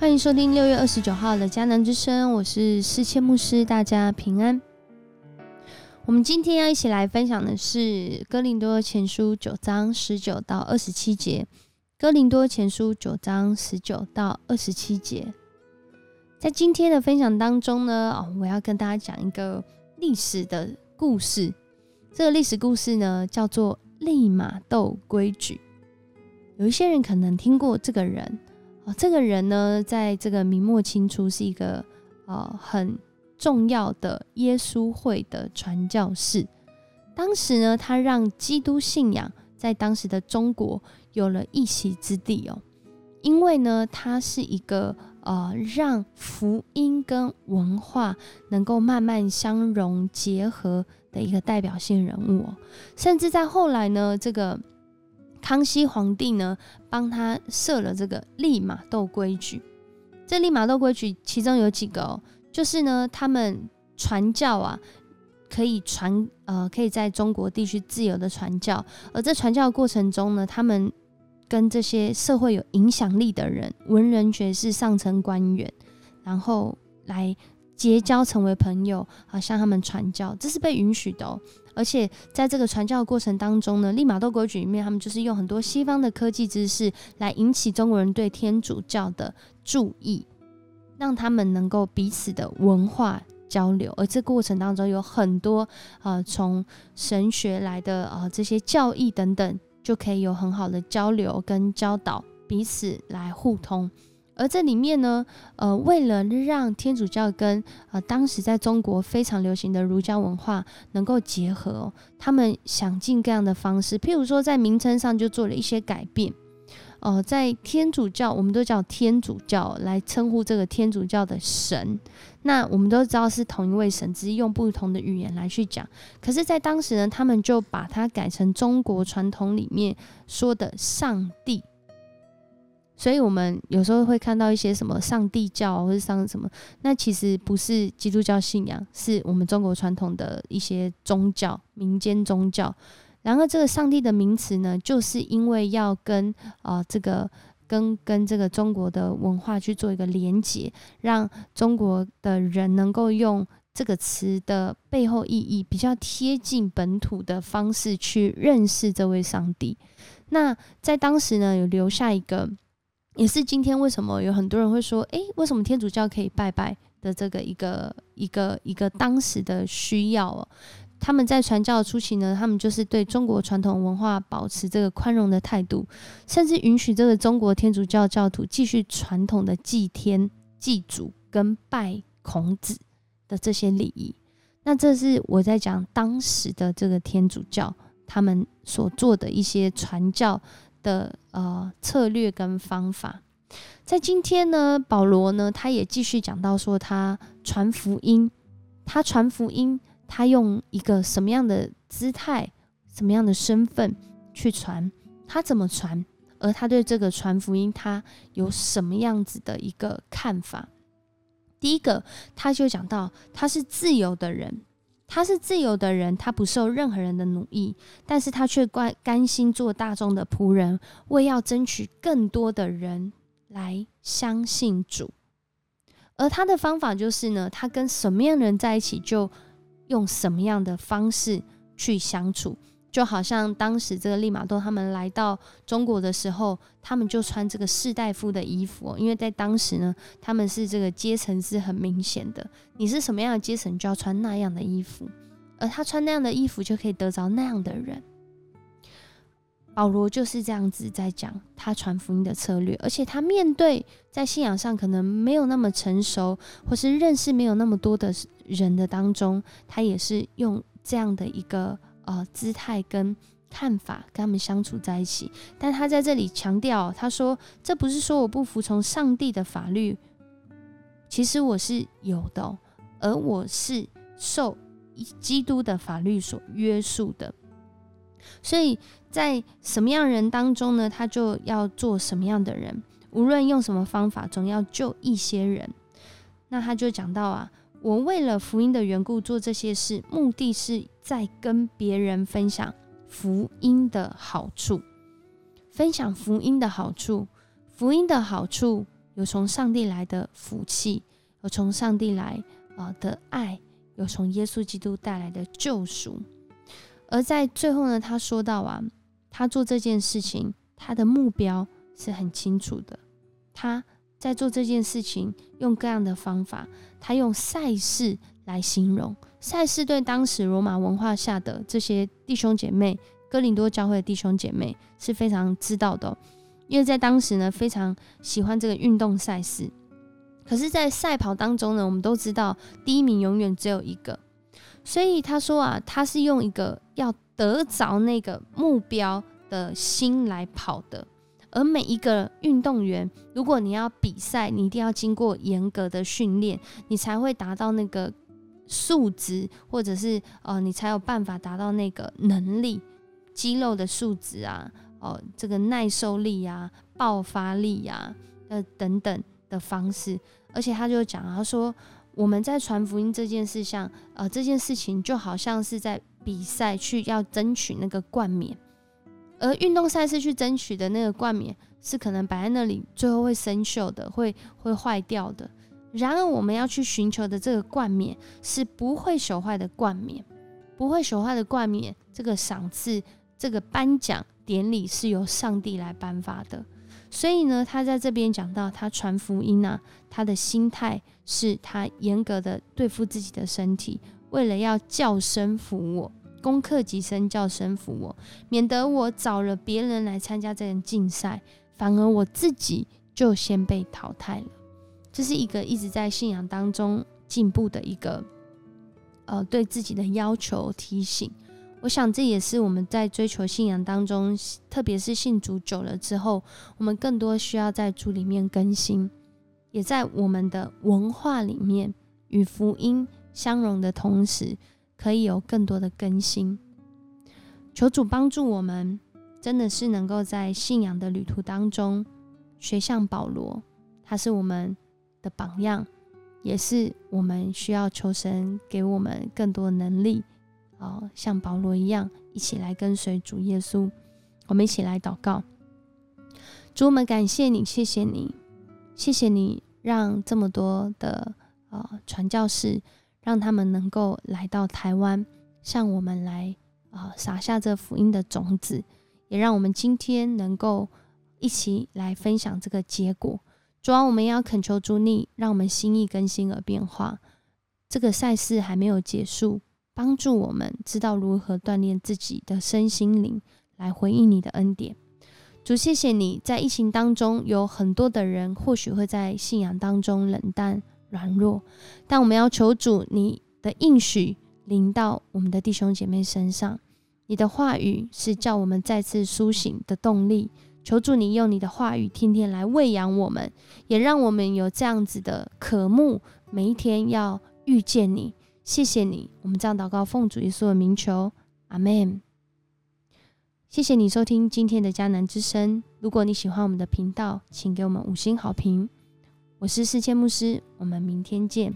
欢迎收听六月二十九号的迦南之声，我是世谦牧师，大家平安。我们今天要一起来分享的是《哥林多前书》九章十九到二十七节，《哥林多前书》九章十九到二十七节。在今天的分享当中呢，哦，我要跟大家讲一个历史的故事。这个历史故事呢，叫做利马窦规矩。有一些人可能听过这个人这个人呢，在这个明末清初是一个呃很重要的耶稣会的传教士。当时呢，他让基督信仰在当时的中国有了一席之地哦，因为呢，他是一个呃让福音跟文化能够慢慢相融结合的一个代表性人物哦，甚至在后来呢，这个。康熙皇帝呢，帮他设了这个利马窦规矩。这利马窦规矩其中有几个哦，就是呢，他们传教啊，可以传呃，可以在中国地区自由的传教。而在传教的过程中呢，他们跟这些社会有影响力的人、文人学士、上层官员，然后来结交成为朋友，啊，向他们传教，这是被允许的哦。而且在这个传教的过程当中呢，利玛窦国举里面，他们就是用很多西方的科技知识来引起中国人对天主教的注意，让他们能够彼此的文化交流。而这过程当中有很多呃从神学来的呃这些教义等等，就可以有很好的交流跟教导，彼此来互通。而这里面呢，呃，为了让天主教跟呃当时在中国非常流行的儒家文化能够结合，他们想尽各样的方式，譬如说在名称上就做了一些改变。哦，在天主教，我们都叫天主教来称呼这个天主教的神。那我们都知道是同一位神，只是用不同的语言来去讲。可是，在当时呢，他们就把它改成中国传统里面说的上帝。所以，我们有时候会看到一些什么上帝教或者上什么，那其实不是基督教信仰，是我们中国传统的一些宗教、民间宗教。然后，这个上帝的名词呢，就是因为要跟啊这个跟跟这个中国的文化去做一个连接，让中国的人能够用这个词的背后意义比较贴近本土的方式去认识这位上帝。那在当时呢，有留下一个。也是今天为什么有很多人会说，诶，为什么天主教可以拜拜的这个一个一个一个当时的需要哦？他们在传教初期呢，他们就是对中国传统文化保持这个宽容的态度，甚至允许这个中国天主教教徒继续传统的祭天、祭祖跟拜孔子的这些礼仪。那这是我在讲当时的这个天主教他们所做的一些传教。的呃策略跟方法，在今天呢，保罗呢，他也继续讲到说，他传福音，他传福音，他用一个什么样的姿态、什么样的身份去传，他怎么传，而他对这个传福音，他有什么样子的一个看法？第一个，他就讲到他是自由的人。他是自由的人，他不受任何人的奴役，但是他却甘甘心做大众的仆人，为要争取更多的人来相信主。而他的方法就是呢，他跟什么样的人在一起，就用什么样的方式去相处。就好像当时这个利玛窦他们来到中国的时候，他们就穿这个士大夫的衣服，因为在当时呢，他们是这个阶层是很明显的，你是什么样的阶层就要穿那样的衣服，而他穿那样的衣服就可以得着那样的人。保罗就是这样子在讲他传福音的策略，而且他面对在信仰上可能没有那么成熟，或是认识没有那么多的人的当中，他也是用这样的一个。呃，姿态跟看法跟他们相处在一起，但他在这里强调，他说这不是说我不服从上帝的法律，其实我是有的，而我是受基督的法律所约束的，所以在什么样人当中呢，他就要做什么样的人，无论用什么方法，总要救一些人。那他就讲到啊。我为了福音的缘故做这些事，目的是在跟别人分享福音的好处。分享福音的好处，福音的好处有从上帝来的福气，有从上帝来啊的爱，有从耶稣基督带来的救赎。而在最后呢，他说到啊，他做这件事情，他的目标是很清楚的。他在做这件事情，用各样的方法，他用赛事来形容。赛事对当时罗马文化下的这些弟兄姐妹，哥林多教会的弟兄姐妹是非常知道的，因为在当时呢，非常喜欢这个运动赛事。可是，在赛跑当中呢，我们都知道第一名永远只有一个。所以他说啊，他是用一个要得着那个目标的心来跑的。而每一个运动员，如果你要比赛，你一定要经过严格的训练，你才会达到那个素质，或者是呃，你才有办法达到那个能力、肌肉的素质啊，哦，这个耐受力啊、爆发力啊，呃等等的方式。而且他就讲，他说。我们在传福音这件事上，呃，这件事情就好像是在比赛去要争取那个冠冕，而运动赛事去争取的那个冠冕是可能摆在那里，最后会生锈的，会会坏掉的。然而，我们要去寻求的这个冠冕是不会朽坏的冠冕，不会朽坏的冠冕。这个赏赐，这个颁奖典礼是由上帝来颁发的。所以呢，他在这边讲到他传福音啊，他的心态是他严格的对付自己的身体，为了要叫声服我，攻克己身，叫声服我，免得我找了别人来参加这个竞赛，反而我自己就先被淘汰了。这是一个一直在信仰当中进步的一个，呃，对自己的要求提醒。我想，这也是我们在追求信仰当中，特别是信主久了之后，我们更多需要在主里面更新，也在我们的文化里面与福音相融的同时，可以有更多的更新。求主帮助我们，真的是能够在信仰的旅途当中学像保罗，他是我们的榜样，也是我们需要求神给我们更多能力。哦，像保罗一样，一起来跟随主耶稣。我们一起来祷告，主，我们感谢你，谢谢你，谢谢你，让这么多的呃传教士，让他们能够来到台湾，向我们来啊撒下这福音的种子，也让我们今天能够一起来分享这个结果。主啊，我们要恳求主你，让我们心意更新而变化。这个赛事还没有结束。帮助我们知道如何锻炼自己的身心灵，来回应你的恩典。主，谢谢你在疫情当中有很多的人，或许会在信仰当中冷淡软弱，但我们要求主你的应许临到我们的弟兄姐妹身上。你的话语是叫我们再次苏醒的动力。求主你用你的话语天天来喂养我们，也让我们有这样子的渴慕，每一天要遇见你。谢谢你，我们这样祷告，奉主耶稣的名求，阿门。谢谢你收听今天的迦南之声。如果你喜欢我们的频道，请给我们五星好评。我是世谦牧师，我们明天见。